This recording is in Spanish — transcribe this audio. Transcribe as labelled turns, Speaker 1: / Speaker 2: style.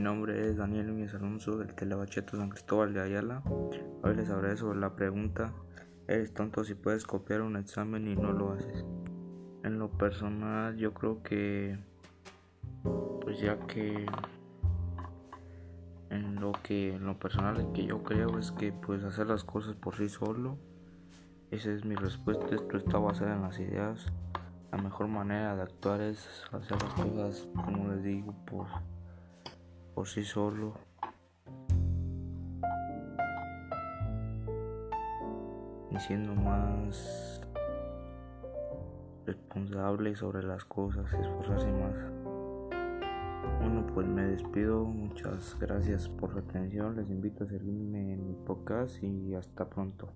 Speaker 1: nombre es Daniel Núñez Alonso del Telebacheto San Cristóbal de Ayala. Hoy les hablaré sobre la pregunta ¿Eres tonto si puedes copiar un examen y no lo haces? En lo personal yo creo que pues ya que en lo que en lo personal que yo creo es que pues hacer las cosas por sí solo esa es mi respuesta esto está basado en las ideas la mejor manera de actuar es hacer las cosas como les digo por por sí solo. Y siendo más responsable sobre las cosas, esforzarse más. Bueno, pues me despido. Muchas gracias por su atención. Les invito a seguirme en mi podcast y hasta pronto.